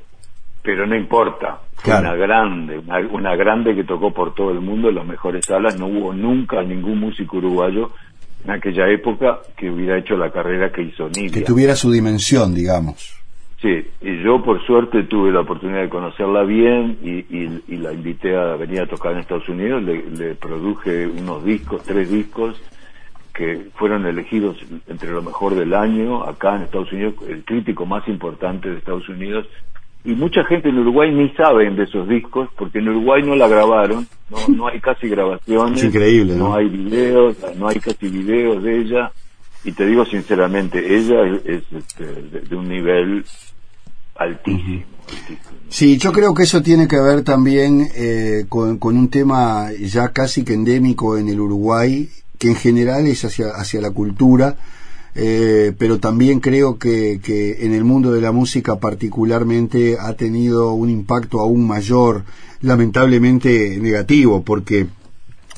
pero no importa. Una grande, una, grande que tocó por todo el mundo en las mejores salas. No hubo nunca ningún músico uruguayo en aquella época que hubiera hecho la carrera que hizo Nidia. Que tuviera su dimensión, digamos. Sí, y yo por suerte tuve la oportunidad de conocerla bien y, la invité a venir a tocar en Estados Unidos. Le, le, produje unos discos, tres discos, que fueron elegidos entre lo mejor del año acá en Estados Unidos, el crítico más importante de Estados Unidos y mucha gente en Uruguay ni saben de esos discos porque en Uruguay no la grabaron, no, no hay casi grabaciones, increíble, ¿no? hay videos, no hay casi videos de ella y te digo sinceramente, ella es, este, de, un nivel altísimo, Sí, yo creo que eso tiene que ver también eh, con, con un tema ya casi que endémico en el Uruguay, que en general es hacia, hacia la cultura, eh, pero también creo que, que, en el mundo de la música particularmente ha tenido un impacto aún mayor, lamentablemente negativo, porque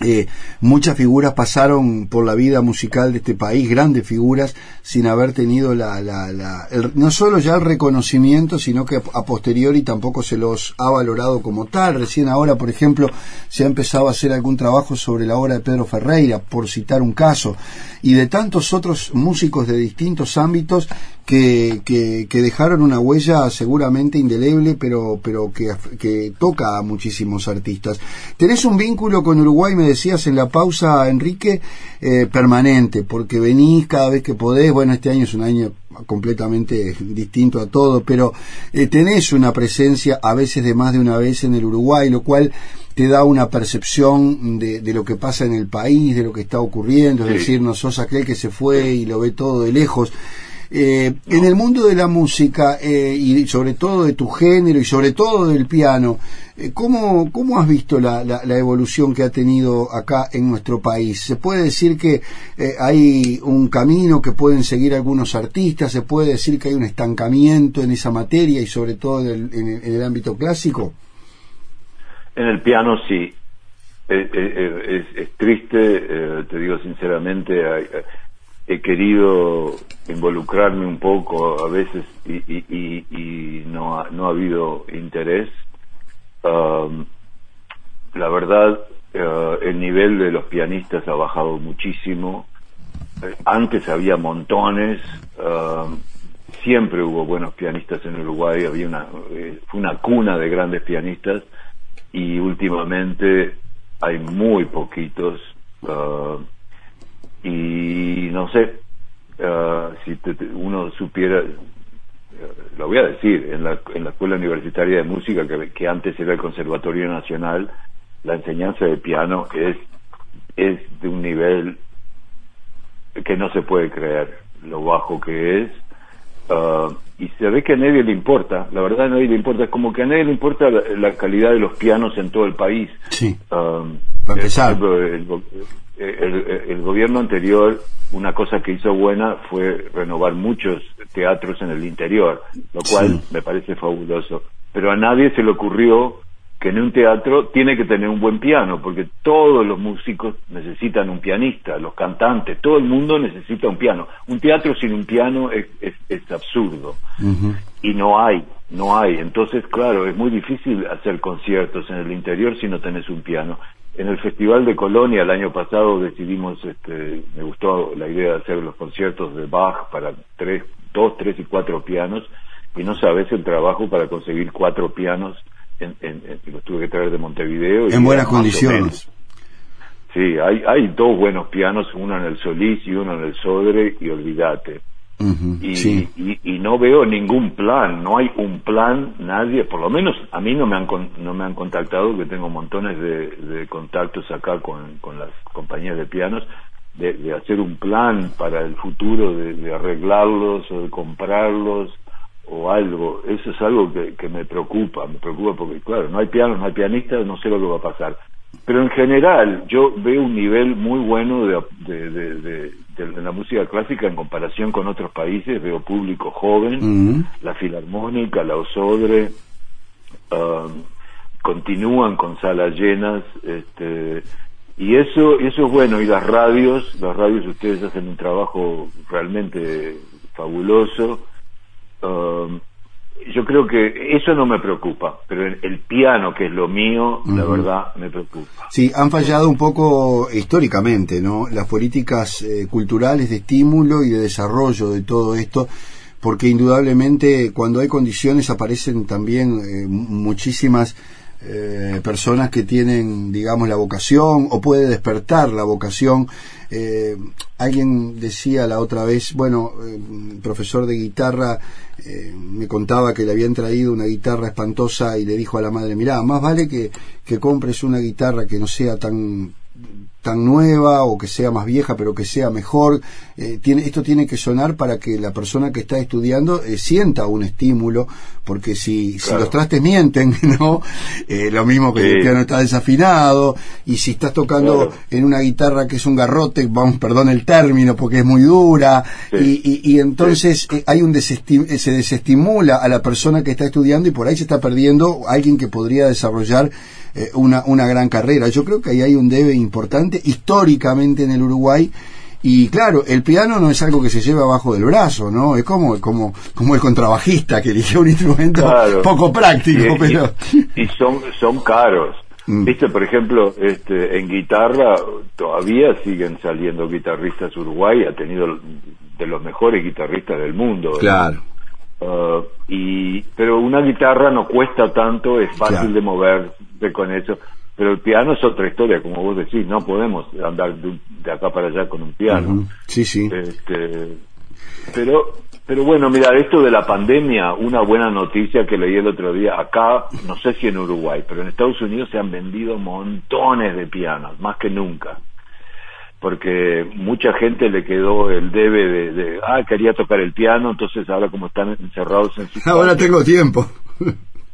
eh, muchas figuras pasaron por la vida musical de este país, grandes figuras, sin haber tenido la, la, la no solo ya el reconocimiento, sino que a posteriori tampoco se los ha valorado como tal. Recién ahora, por ejemplo, se ha empezado a hacer algún trabajo sobre la obra de Pedro Ferreira, por citar un caso, y de tantos otros músicos de distintos ámbitos que, que, dejaron una huella seguramente indeleble, pero, pero que, que toca a muchísimos artistas. Tenés un vínculo con Uruguay, me decías en la pausa, Enrique, eh, permanente, porque venís cada vez que podés, bueno, este año es un año completamente distinto a todo, pero eh, tenés una presencia a veces de más de una vez en el Uruguay, lo cual te da una percepción de, de lo que pasa en el país, de lo que está ocurriendo, es decir, no sos aquel que se fue y lo ve todo de lejos. Eh, en el mundo de la música eh, y sobre todo de tu género y sobre todo del piano, eh, ¿cómo, ¿cómo has visto la, la, evolución que ha tenido acá en nuestro país? ¿Se puede decir que hay un camino que pueden seguir algunos artistas? ¿Se puede decir que hay un estancamiento en esa materia y sobre todo en el, en el, ámbito clásico? En el piano sí. Es, es, triste, te digo sinceramente, hay, he querido involucrarme un poco a veces y, no, ha, no ha habido interés. Um, la verdad, uh, el nivel de los pianistas ha bajado muchísimo. Antes había montones, um, siempre hubo buenos pianistas en Uruguay, había una, eh, fue una cuna de grandes pianistas y últimamente hay muy poquitos. Uh, y no sé uh, si uno supiera uh, lo voy a decir en la, en la escuela universitaria de música que, que antes era el conservatorio nacional la enseñanza de piano es es de un nivel que no se puede creer lo bajo que es uh, y se ve que a nadie le importa, la verdad a nadie le importa, es como que a nadie le importa la, calidad de los pianos en todo el país. Sí. Um, Para empezar. el, el, gobierno anterior, una cosa que hizo buena fue renovar muchos teatros en el interior, lo cual me parece fabuloso. Pero a nadie se le ocurrió que en un teatro tiene que tener un buen piano, porque todos los músicos necesitan un pianista, los cantantes, todo el mundo necesita un piano. Un teatro sin un piano es, es, absurdo. Y no hay, no hay. Entonces, claro, es muy difícil hacer conciertos en el interior si no tenés un piano. En el Festival de Colonia el año pasado decidimos, este, me gustó la idea de hacer los conciertos de Bach para tres, dos, tres y cuatro pianos, y no sabes el trabajo para conseguir cuatro pianos en, los tuve que traer de Montevideo. en buenas condiciones. Sí, hay, hay dos buenos pianos, uno en el Solís y uno en el Sodre, y olvídate. Y, y, no veo ningún plan, no hay un plan, nadie, por lo menos a mí no me han, no me han contactado, que tengo montones de, contactos acá con, con las compañías de pianos, de, hacer un plan para el futuro, de arreglarlos o de comprarlos o algo, eso es algo que, me preocupa, me preocupa porque, claro, no hay piano, no hay pianista, no sé lo que va a pasar. Pero en general, yo veo un nivel muy bueno de, de, la música clásica en comparación con otros países, veo público joven, la Filarmónica, la Osodre, um, continúan con salas llenas, este, y eso, eso es bueno, y las radios, las radios ustedes hacen un trabajo realmente fabuloso, Um, yo creo que eso no me preocupa, pero el, piano, que es lo mío, la verdad me preocupa. Sí, han fallado un poco históricamente, ¿no? Las políticas eh, culturales de estímulo y de desarrollo de todo esto, porque indudablemente cuando hay condiciones aparecen también eh, muchísimas eh, personas que tienen, digamos, la vocación o puede despertar la vocación. Eh, alguien decía la otra vez, bueno, eh, profesor de guitarra me contaba que le habían traído una guitarra espantosa y le dijo a la madre, mira, más vale que, que compres una guitarra que no sea tan tan nueva o que sea más vieja pero que sea mejor eh, tiene esto tiene que sonar para que la persona que está estudiando eh, sienta un estímulo porque si, si los trastes mienten [laughs] no eh, lo mismo que el piano está desafinado y si estás tocando en una guitarra que es un garrote vamos perdón el término porque es muy dura y, y, entonces hay un se desestimula a la persona que está estudiando y por ahí se está perdiendo alguien que podría desarrollar eh, una, una gran carrera. Yo creo que ahí hay un debe importante históricamente en el Uruguay. Y claro, el piano no es algo que se lleva abajo del brazo, ¿no? Es como, como, como el contrabajista que eligió un instrumento poco práctico, pero... Y, son, son caros. Mm. Viste, por ejemplo, este, en guitarra todavía siguen saliendo guitarristas Uruguay, ha tenido de los mejores guitarristas del mundo. Claro. Uh, y pero una guitarra no cuesta tanto es fácil de mover con eso. Pero el piano es otra historia como vos decís no podemos andar de, acá para allá con un piano. Sí sí. Este, pero pero bueno mira esto de la pandemia una buena noticia que leí el otro día acá no sé si en Uruguay pero en Estados Unidos se han vendido montones de pianos más que nunca. Porque mucha gente le quedó el debe de, ah, quería tocar el piano, entonces ahora como están encerrados en su Ahora tengo tiempo.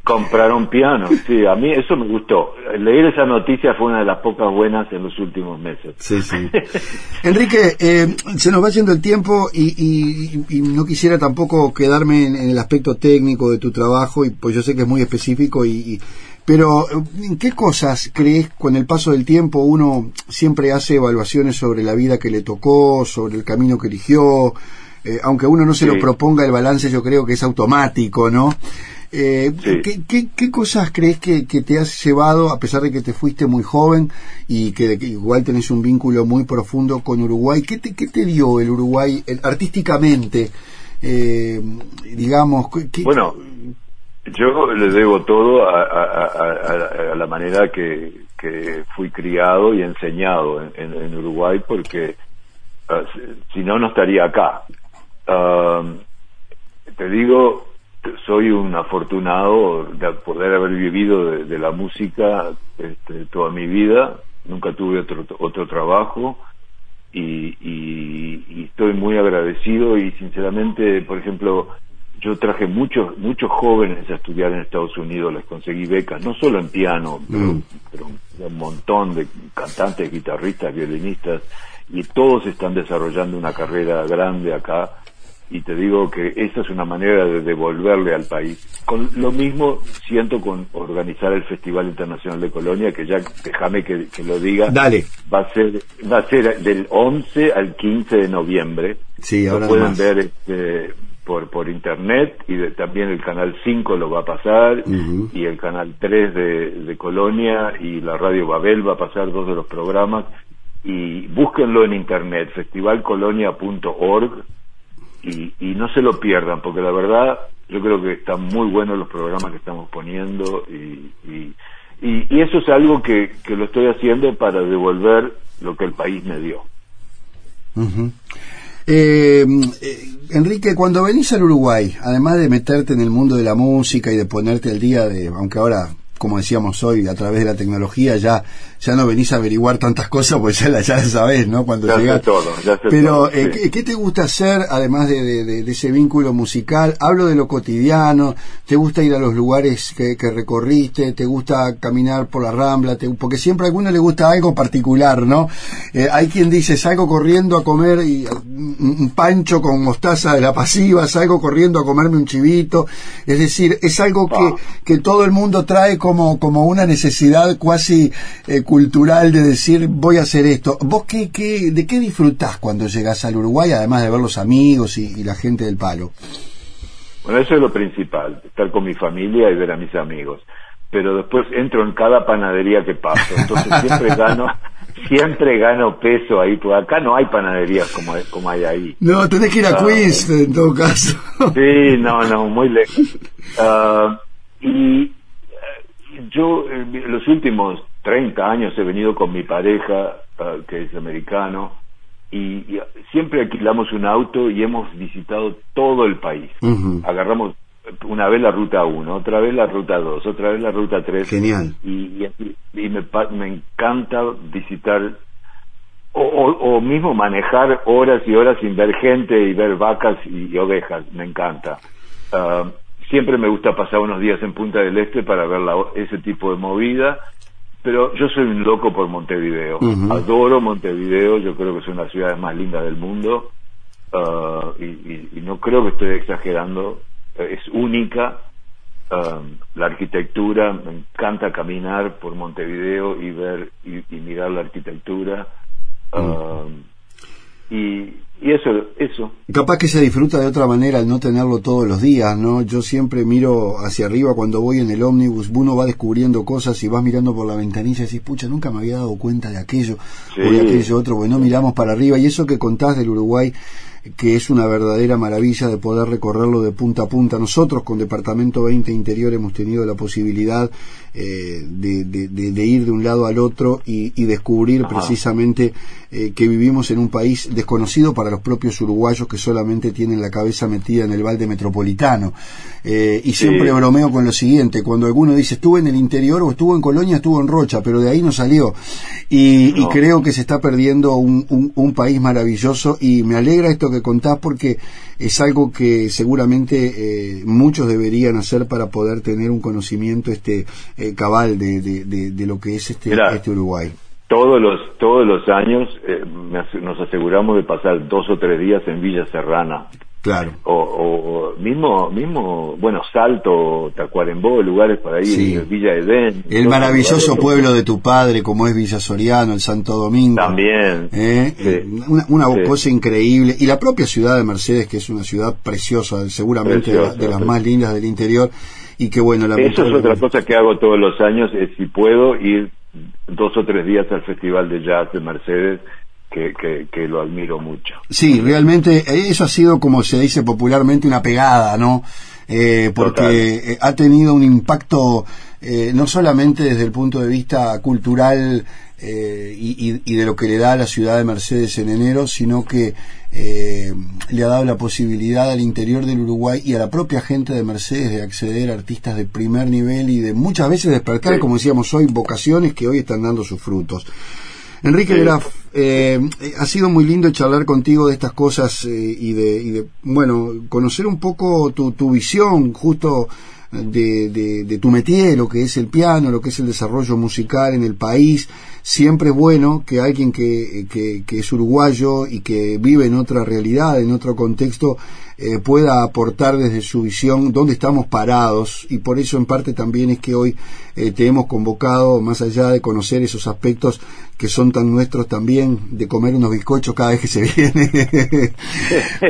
Compraron piano, [laughs] sí, a mí eso me gustó. Leer esa noticia fue una de las pocas buenas en los últimos meses. Sí, sí. [laughs] Enrique, eh, se nos va yendo el tiempo y, y, no quisiera tampoco quedarme en, en, el aspecto técnico de tu trabajo, y pues yo sé que es muy específico y pero, ¿en qué cosas crees con el paso del tiempo uno siempre hace evaluaciones sobre la vida que le tocó, sobre el camino que eligió? Eh, aunque uno no se lo proponga, el balance yo creo que es automático, ¿no? Eh, ¿qué, cosas crees que, te has llevado, a pesar de que te fuiste muy joven y que, igual tenés un vínculo muy profundo con Uruguay? ¿Qué te, qué te dio el Uruguay artísticamente? Eh, digamos, bueno, yo le debo todo a, la manera que, que, fui criado y enseñado en, Uruguay porque ah, si no, no estaría acá. Ah, te digo, soy un afortunado de poder haber vivido de, la música este, toda mi vida, nunca tuve otro, otro trabajo y, y estoy muy agradecido y sinceramente, por ejemplo, yo traje muchos muchos jóvenes a estudiar en Estados Unidos, les conseguí becas, no solo en piano, mm. pero, un montón de cantantes, guitarristas, violinistas, y todos están desarrollando una carrera grande acá. Y te digo que esa es una manera de devolverle al país. Con lo mismo siento con organizar el Festival Internacional de Colonia, que ya déjame que, lo diga. Dale. Va a ser va a ser del 11 al 15 de noviembre. Sí, ahora lo pueden ver este, por por internet y también el canal 5 lo va a pasar y el canal 3 de, de Colonia y la radio Babel va a pasar dos de los programas y búsquenlo en internet festivalcolonia.org y, y no se lo pierdan, porque la verdad yo creo que están muy buenos los programas que estamos poniendo y, y, y, eso es algo que, que, lo estoy haciendo para devolver lo que el país me dio. Eh, eh, Enrique, cuando venís al Uruguay, además de meterte en el mundo de la música y de ponerte al día de, aunque ahora como decíamos hoy, a través de la tecnología ya ya no venís a averiguar tantas cosas, pues ya, la, ya sabés, ¿no? Cuando ya todo, Pero, eh, ¿qué, te gusta hacer, además de, ese vínculo musical? Hablo de lo cotidiano, ¿te gusta ir a los lugares que, recorriste? ¿Te gusta caminar por la rambla? porque siempre a alguno le gusta algo particular, ¿no? Eh, hay quien dice, salgo corriendo a comer y, un pancho con mostaza de la pasiva, salgo corriendo a comerme un chivito. Es decir, es algo que, ah. que todo el mundo trae como, como una necesidad cuasi... Eh, cultural de decir voy a hacer esto. ¿Vos qué, qué, de qué disfrutás cuando llegás al Uruguay, además de ver los amigos y, la gente del palo? Bueno, eso es lo principal, estar con mi familia y ver a mis amigos. Pero después entro en cada panadería que paso, entonces siempre [laughs] gano, siempre gano peso ahí, porque acá no hay panaderías como, como hay ahí. No, tenés que ir a uh, en todo caso. Sí, no, no, muy lejos. Ah, y eh, yo, los últimos 30 años he venido con mi pareja, ah, que es americano, y, siempre alquilamos un auto y hemos visitado todo el país. Agarramos una vez la ruta 1, otra vez la ruta 2, otra vez la ruta 3. Genial. Y, y, me, me, encanta visitar o, o, mismo manejar horas y horas sin ver gente y ver vacas y, ovejas, me encanta. Ah, siempre me gusta pasar unos días en Punta del Este para ver ese tipo de movida pero yo soy un loco por Montevideo. Adoro Montevideo, yo creo que es una de las ciudades más lindas del mundo uh, y, no creo que estoy exagerando, es única. Um, la arquitectura, me encanta caminar por Montevideo y ver y, mirar la arquitectura. Um, y, y eso, eso. Capaz que se disfruta de otra manera al no tenerlo todos los días, ¿no? Yo siempre miro hacia arriba cuando voy en el ómnibus, uno va descubriendo cosas y vas mirando por la ventanilla y decís, pucha, nunca me había dado cuenta de aquello o de aquello otro, bueno, miramos para arriba y eso que contás del Uruguay que es una verdadera maravilla de poder recorrerlo de punta a punta. Nosotros con Departamento 20 Interior hemos tenido la posibilidad eh, de, ir de un lado al otro y, descubrir precisamente eh, que vivimos en un país desconocido para los propios uruguayos que solamente tienen la cabeza metida en el balde metropolitano. Eh, y siempre bromeo con lo siguiente, cuando alguno dice estuvo en el interior o estuvo en Colonia, estuvo en Rocha, pero de ahí no salió. Y, creo que se está perdiendo un, un país maravilloso y me alegra esto que contás porque es algo que seguramente eh, muchos deberían hacer para poder tener un conocimiento este eh, cabal de, de, lo que es este, este Uruguay. Todos los, todos los años eh, nos aseguramos de pasar dos o tres días en Villa Serrana, Claro. O, o, mismo, mismo, bueno, Salto, Tacuarembó, lugares por ahí, Villa Edén. El maravilloso pueblo de tu padre, como es Villa Soriano, el Santo Domingo. También. ¿Eh? Eh, una, una cosa increíble. Y la propia ciudad de Mercedes, que es una ciudad preciosa, seguramente de, las más lindas del interior. Y que bueno, la Eso es otra cosa que hago todos los años, es si puedo ir dos o tres días al Festival de Jazz de Mercedes que, que, lo admiro mucho. Sí, realmente eh, eso ha sido, como se dice popularmente, una pegada, ¿no? Eh, porque eh, ha tenido un impacto no solamente desde el punto de vista cultural y, y, de lo que le da a la ciudad de Mercedes en enero, sino que le ha dado la posibilidad al interior del Uruguay y a la propia gente de Mercedes de acceder a artistas de primer nivel y de muchas veces despertar, como decíamos hoy, vocaciones que hoy están dando sus frutos. Enrique Graf, eh, ha sido muy lindo charlar contigo de estas cosas eh, y, de, bueno, conocer un poco tu, tu visión justo de, de, tu métier, lo que es el piano, lo que es el desarrollo musical en el país. Siempre es bueno que alguien que, que, que es uruguayo y que vive en otra realidad, en otro contexto, eh, pueda aportar desde su visión dónde estamos parados. Y por eso en parte también es que hoy eh, te hemos convocado, más allá de conocer esos aspectos que son tan nuestros también, de comer unos bizcochos cada vez que se [laughs] viene,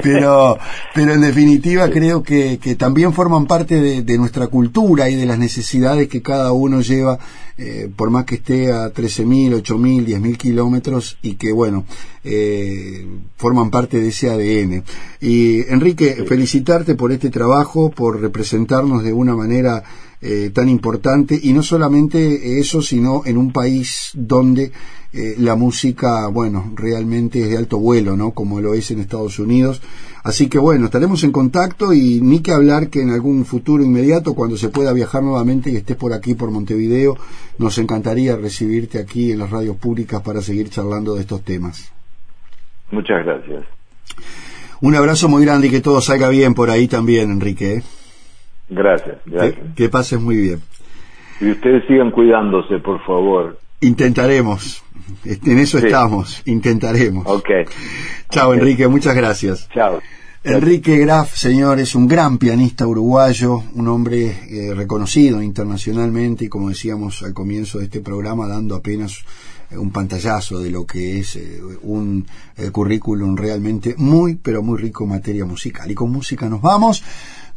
pero, pero en definitiva creo que, que también forman parte de, de, nuestra cultura y de las necesidades que cada uno lleva, eh, por más que esté a 13.000, 8.000, 10.000 kilómetros y que bueno, eh, forman parte de ese ADN. Y Enrique, felicitarte por este trabajo, por representarnos de una manera eh, tan importante y no solamente eso, sino en un país donde eh, la música, bueno, realmente es de alto vuelo, ¿no? Como lo es en Estados Unidos. Así que bueno, estaremos en contacto y ni que hablar que en algún futuro inmediato, cuando se pueda viajar nuevamente y estés por aquí, por Montevideo, nos encantaría recibirte aquí en las radios públicas para seguir charlando de estos temas. Muchas gracias. Un abrazo muy grande y que todo salga bien por ahí también, Enrique. Gracias, gracias. Que, pases muy bien. Y ustedes sigan cuidándose, por favor. Intentaremos. En eso estamos. Intentaremos. Ok. Chao, Enrique. Muchas gracias. Chao. Enrique Graf, señor, es un gran pianista uruguayo, un hombre eh, reconocido internacionalmente y como decíamos al comienzo de este programa, dando apenas eh, un pantallazo de lo que es eh, un currículum realmente muy, pero muy rico en materia musical. Y con música nos vamos.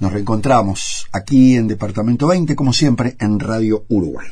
Nos reencontramos aquí en Departamento 20, como siempre, en Radio Uruguay.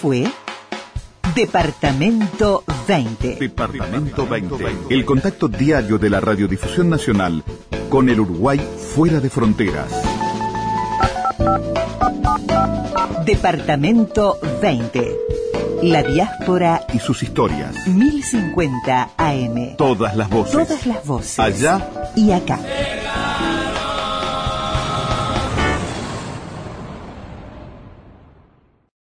Fue Departamento 20. Departamento 20. El contacto diario de la Radiodifusión Nacional con el Uruguay fuera de fronteras. Departamento 20. La diáspora Y sus historias. 1050 AM. Todas las voces. Todas las voces. Allá y acá.